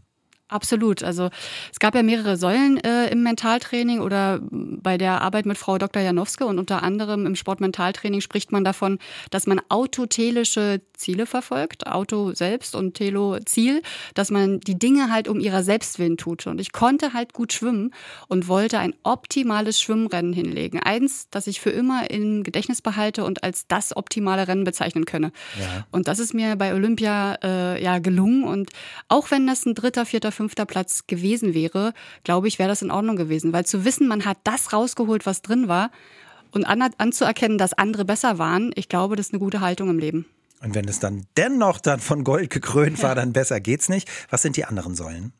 Absolut. Also es gab ja mehrere Säulen äh, im Mentaltraining oder bei der Arbeit mit Frau Dr. Janowske und unter anderem im Sportmentaltraining spricht man davon, dass man autotelische Ziele verfolgt, Auto selbst und Telo Ziel, dass man die Dinge halt um ihrer selbst willen tut. Und ich konnte halt gut schwimmen und wollte ein optimales Schwimmrennen hinlegen. Eins, das ich für immer im Gedächtnis behalte und als das optimale Rennen bezeichnen könne. Ja. Und das ist mir bei Olympia äh, ja gelungen. Und auch wenn das ein dritter, vierter, fünfter Platz gewesen wäre, glaube ich, wäre das in Ordnung gewesen. Weil zu wissen, man hat das rausgeholt, was drin war, und an, anzuerkennen, dass andere besser waren, ich glaube, das ist eine gute Haltung im Leben. Und wenn es dann dennoch dann von Gold gekrönt war, dann besser geht's nicht. Was sind die anderen Säulen?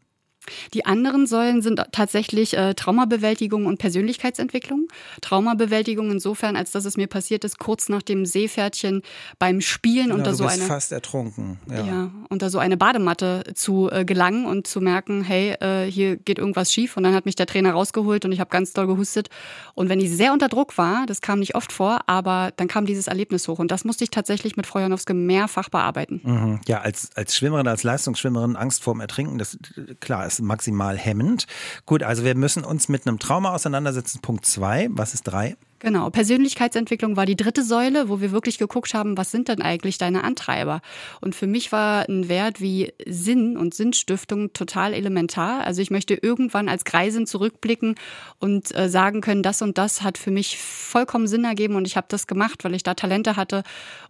Die anderen Säulen sind tatsächlich äh, Traumabewältigung und Persönlichkeitsentwicklung. Traumabewältigung insofern, als dass es mir passiert ist, kurz nach dem Seepferdchen beim Spielen Genau, unter so eine fast ertrunken. Ja. ja. unter so eine Badematte zu äh, gelangen und zu merken, hey, äh, hier geht irgendwas schief. Und dann hat mich der Trainer rausgeholt und ich habe ganz doll gehustet. Und wenn ich sehr unter Druck war, das kam nicht oft vor, aber dann kam dieses Erlebnis hoch. Und das musste ich tatsächlich mit Frau Janowske mehrfach bearbeiten. Mhm. Ja, als, als Schwimmerin, als Leistungsschwimmerin Angst vorm Ertrinken, das klar ist maximal hemmend. Gut, also wir müssen uns mit einem Trauma auseinandersetzen. Punkt zwei. Was ist drei? Genau, Persönlichkeitsentwicklung war die dritte Säule, wo wir wirklich geguckt haben, was sind denn eigentlich deine Antreiber? Und für mich war ein Wert wie Sinn und Sinnstiftung total elementar. Also ich möchte irgendwann als Greisin zurückblicken und äh, sagen können, das und das hat für mich vollkommen Sinn ergeben und ich habe das gemacht, weil ich da Talente hatte.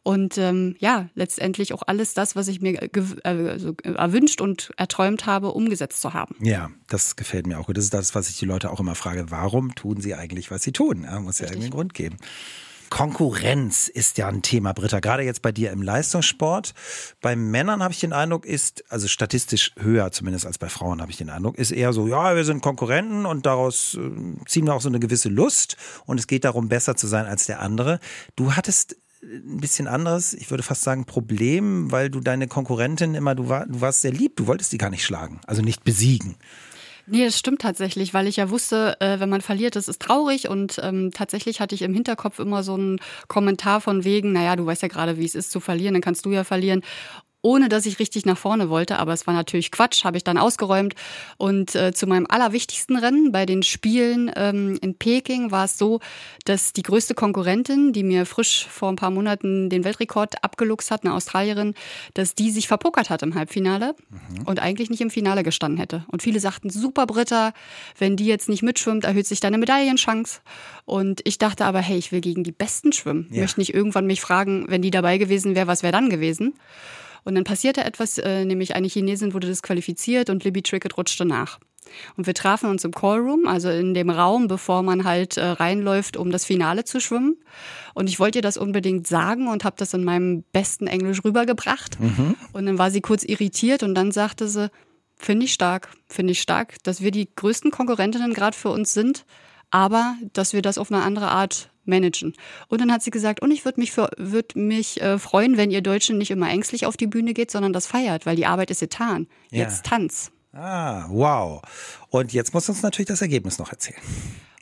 Und ähm, ja, letztendlich auch alles das, was ich mir also erwünscht und erträumt habe, umgesetzt zu haben. Ja, das gefällt mir auch gut. Das ist das, was ich die Leute auch immer frage. Warum tun sie eigentlich, was sie tun? Ja, muss ja einen Grund geben. Konkurrenz ist ja ein Thema, Britta, gerade jetzt bei dir im Leistungssport. Bei Männern habe ich den Eindruck, ist, also statistisch höher zumindest als bei Frauen habe ich den Eindruck, ist eher so, ja, wir sind Konkurrenten und daraus äh, ziehen wir auch so eine gewisse Lust und es geht darum, besser zu sein als der andere. Du hattest ein bisschen anderes, ich würde fast sagen Problem, weil du deine Konkurrentin immer, du, war, du warst sehr lieb, du wolltest die gar nicht schlagen, also nicht besiegen. Nee, das stimmt tatsächlich, weil ich ja wusste, äh, wenn man verliert, das ist traurig und ähm, tatsächlich hatte ich im Hinterkopf immer so einen Kommentar von wegen, naja, du weißt ja gerade, wie es ist zu verlieren, dann kannst du ja verlieren ohne dass ich richtig nach vorne wollte. Aber es war natürlich Quatsch, habe ich dann ausgeräumt. Und äh, zu meinem allerwichtigsten Rennen bei den Spielen ähm, in Peking war es so, dass die größte Konkurrentin, die mir frisch vor ein paar Monaten den Weltrekord abgeluchst hat, eine Australierin, dass die sich verpokert hat im Halbfinale mhm. und eigentlich nicht im Finale gestanden hätte. Und viele sagten, super Britta, wenn die jetzt nicht mitschwimmt, erhöht sich deine Medaillenchance. Und ich dachte aber, hey, ich will gegen die Besten schwimmen. Ja. Ich möchte nicht irgendwann mich fragen, wenn die dabei gewesen wäre, was wäre dann gewesen? Und dann passierte etwas, äh, nämlich eine Chinesin wurde disqualifiziert und Libby Trickett rutschte nach. Und wir trafen uns im Callroom, also in dem Raum, bevor man halt äh, reinläuft, um das Finale zu schwimmen. Und ich wollte ihr das unbedingt sagen und habe das in meinem besten Englisch rübergebracht. Mhm. Und dann war sie kurz irritiert und dann sagte sie, finde ich stark, finde ich stark, dass wir die größten Konkurrentinnen gerade für uns sind, aber dass wir das auf eine andere Art managen. Und dann hat sie gesagt, und ich würde mich, für, würd mich äh, freuen, wenn ihr Deutschen nicht immer ängstlich auf die Bühne geht, sondern das feiert, weil die Arbeit ist getan. Jetzt ja. Tanz. Ah, wow. Und jetzt muss uns natürlich das Ergebnis noch erzählen.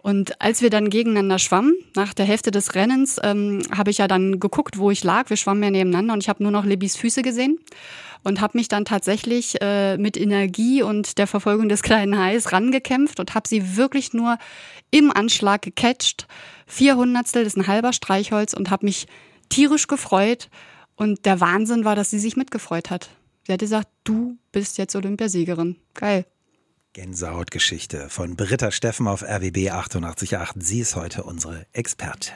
Und als wir dann gegeneinander schwammen, nach der Hälfte des Rennens, ähm, habe ich ja dann geguckt, wo ich lag. Wir schwammen ja nebeneinander und ich habe nur noch Libbys Füße gesehen und habe mich dann tatsächlich äh, mit Energie und der Verfolgung des kleinen Hais rangekämpft und habe sie wirklich nur im Anschlag gecatcht. Vier Hundertstel ist ein halber Streichholz und habe mich tierisch gefreut. Und der Wahnsinn war, dass sie sich mitgefreut hat. Sie hat gesagt, du bist jetzt Olympiasiegerin. Geil. Gänsehautgeschichte von Britta Steffen auf RWB 888. Sie ist heute unsere Expertin.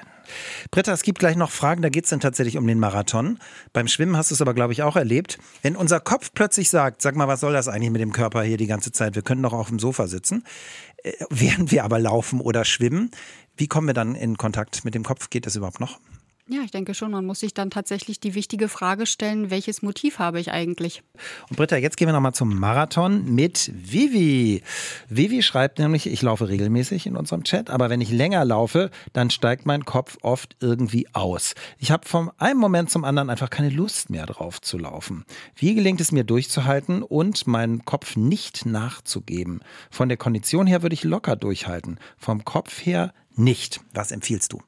Britta, es gibt gleich noch Fragen, da geht es dann tatsächlich um den Marathon. Beim Schwimmen hast du es aber, glaube ich, auch erlebt. Wenn unser Kopf plötzlich sagt, sag mal, was soll das eigentlich mit dem Körper hier die ganze Zeit? Wir können doch auf dem Sofa sitzen. Äh, während wir aber laufen oder schwimmen, wie kommen wir dann in Kontakt mit dem Kopf? Geht das überhaupt noch? Ja, ich denke schon. Man muss sich dann tatsächlich die wichtige Frage stellen, welches Motiv habe ich eigentlich? Und Britta, jetzt gehen wir nochmal zum Marathon mit Vivi. Vivi schreibt nämlich, ich laufe regelmäßig in unserem Chat, aber wenn ich länger laufe, dann steigt mein Kopf oft irgendwie aus. Ich habe von einem Moment zum anderen einfach keine Lust mehr drauf zu laufen. Wie gelingt es mir durchzuhalten und meinen Kopf nicht nachzugeben? Von der Kondition her würde ich locker durchhalten, vom Kopf her nicht. Was empfiehlst du?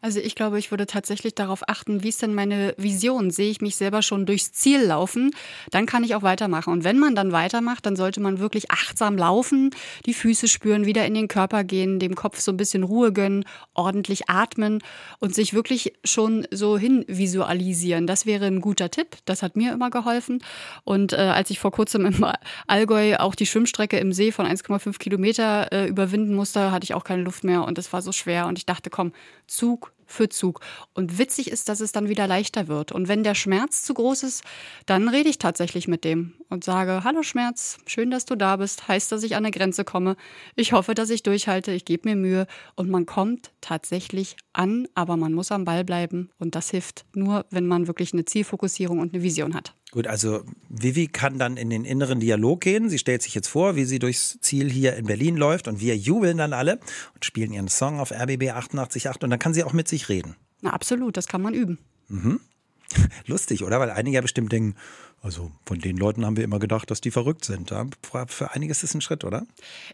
Also ich glaube, ich würde tatsächlich darauf achten, wie ist denn meine Vision? Sehe ich mich selber schon durchs Ziel laufen? Dann kann ich auch weitermachen. Und wenn man dann weitermacht, dann sollte man wirklich achtsam laufen, die Füße spüren, wieder in den Körper gehen, dem Kopf so ein bisschen Ruhe gönnen, ordentlich atmen und sich wirklich schon so hin visualisieren. Das wäre ein guter Tipp. Das hat mir immer geholfen. Und äh, als ich vor kurzem im Allgäu auch die Schwimmstrecke im See von 1,5 Kilometer äh, überwinden musste, hatte ich auch keine Luft mehr und es war so schwer. Und ich dachte, komm, Zug für Zug. Und witzig ist, dass es dann wieder leichter wird. Und wenn der Schmerz zu groß ist, dann rede ich tatsächlich mit dem und sage, hallo Schmerz, schön, dass du da bist, heißt, dass ich an eine Grenze komme. Ich hoffe, dass ich durchhalte, ich gebe mir Mühe. Und man kommt tatsächlich an, aber man muss am Ball bleiben. Und das hilft nur, wenn man wirklich eine Zielfokussierung und eine Vision hat. Gut, also Vivi kann dann in den inneren Dialog gehen. Sie stellt sich jetzt vor, wie sie durchs Ziel hier in Berlin läuft und wir jubeln dann alle und spielen ihren Song auf RBB 888 und dann kann sie auch mit sich reden. Na absolut, das kann man üben. Mhm. <laughs> Lustig, oder? Weil einige ja bestimmt denken, also von den Leuten haben wir immer gedacht, dass die verrückt sind. Für einige ist es ein Schritt, oder?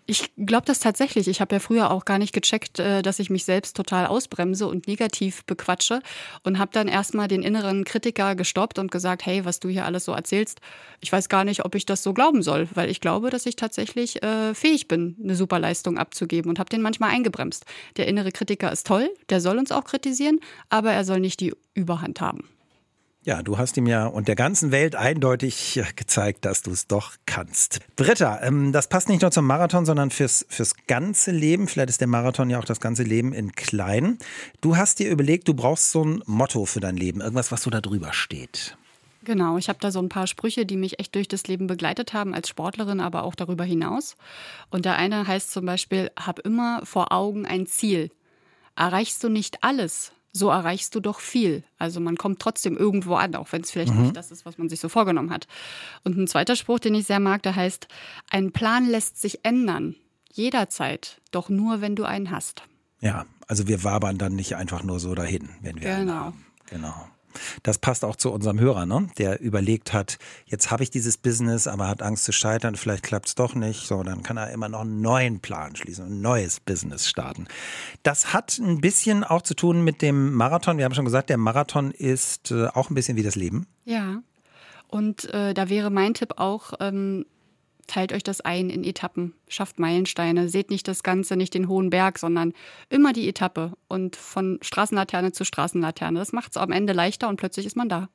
Ich glaube das tatsächlich. Ich habe ja früher auch gar nicht gecheckt, äh, dass ich mich selbst total ausbremse und negativ bequatsche und habe dann erstmal den inneren Kritiker gestoppt und gesagt, hey, was du hier alles so erzählst, ich weiß gar nicht, ob ich das so glauben soll, weil ich glaube, dass ich tatsächlich äh, fähig bin, eine super Leistung abzugeben und habe den manchmal eingebremst. Der innere Kritiker ist toll, der soll uns auch kritisieren, aber er soll nicht die Überhand haben. Ja, du hast ihm ja und der ganzen Welt eindeutig gezeigt, dass du es doch kannst. Britta, ähm, das passt nicht nur zum Marathon, sondern fürs, fürs ganze Leben. Vielleicht ist der Marathon ja auch das ganze Leben in klein. Du hast dir überlegt, du brauchst so ein Motto für dein Leben, irgendwas, was so da drüber steht. Genau, ich habe da so ein paar Sprüche, die mich echt durch das Leben begleitet haben, als Sportlerin, aber auch darüber hinaus. Und der eine heißt zum Beispiel, hab immer vor Augen ein Ziel. Erreichst du nicht alles, so erreichst du doch viel. Also man kommt trotzdem irgendwo an, auch wenn es vielleicht mhm. nicht das ist, was man sich so vorgenommen hat. Und ein zweiter Spruch, den ich sehr mag, der heißt, ein Plan lässt sich ändern. Jederzeit, doch nur, wenn du einen hast. Ja, also wir wabern dann nicht einfach nur so dahin, wenn wir genau. einen haben. Genau. Das passt auch zu unserem Hörer, ne? der überlegt hat, jetzt habe ich dieses Business, aber hat Angst zu scheitern, vielleicht klappt es doch nicht. So, dann kann er immer noch einen neuen Plan schließen, ein neues Business starten. Das hat ein bisschen auch zu tun mit dem Marathon. Wir haben schon gesagt, der Marathon ist äh, auch ein bisschen wie das Leben. Ja. Und äh, da wäre mein Tipp auch, ähm, teilt euch das ein in Etappen, schafft Meilensteine, seht nicht das Ganze, nicht den hohen Berg, sondern immer die Etappe und von Straßenlaterne zu Straßenlaterne. Das macht es am Ende leichter und plötzlich ist man da.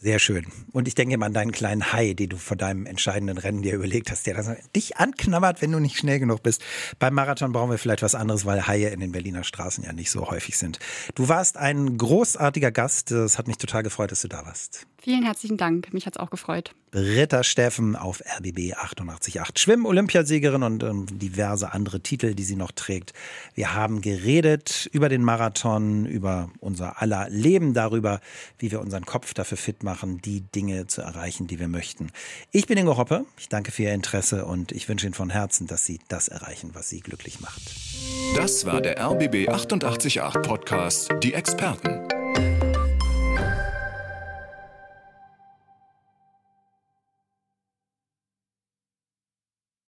Sehr schön. Und ich denke mal an deinen kleinen Hai, den du vor deinem entscheidenden Rennen dir überlegt hast, der das dich anknabbert, wenn du nicht schnell genug bist. Beim Marathon brauchen wir vielleicht was anderes, weil Haie in den Berliner Straßen ja nicht so häufig sind. Du warst ein großartiger Gast. Es hat mich total gefreut, dass du da warst. Vielen herzlichen Dank. Mich hat es auch gefreut. Britta Steffen auf RBB 888. Schwimm-Olympiasiegerin und ähm, diverse andere Titel, die sie noch trägt. Wir haben geredet über den Marathon, über unser aller Leben, darüber, wie wir unseren Kopf dafür fit machen, die Dinge zu erreichen, die wir möchten. Ich bin Ingo Hoppe. Ich danke für Ihr Interesse und ich wünsche Ihnen von Herzen, dass Sie das erreichen, was Sie glücklich macht. Das war der RBB 888 Podcast, die Experten.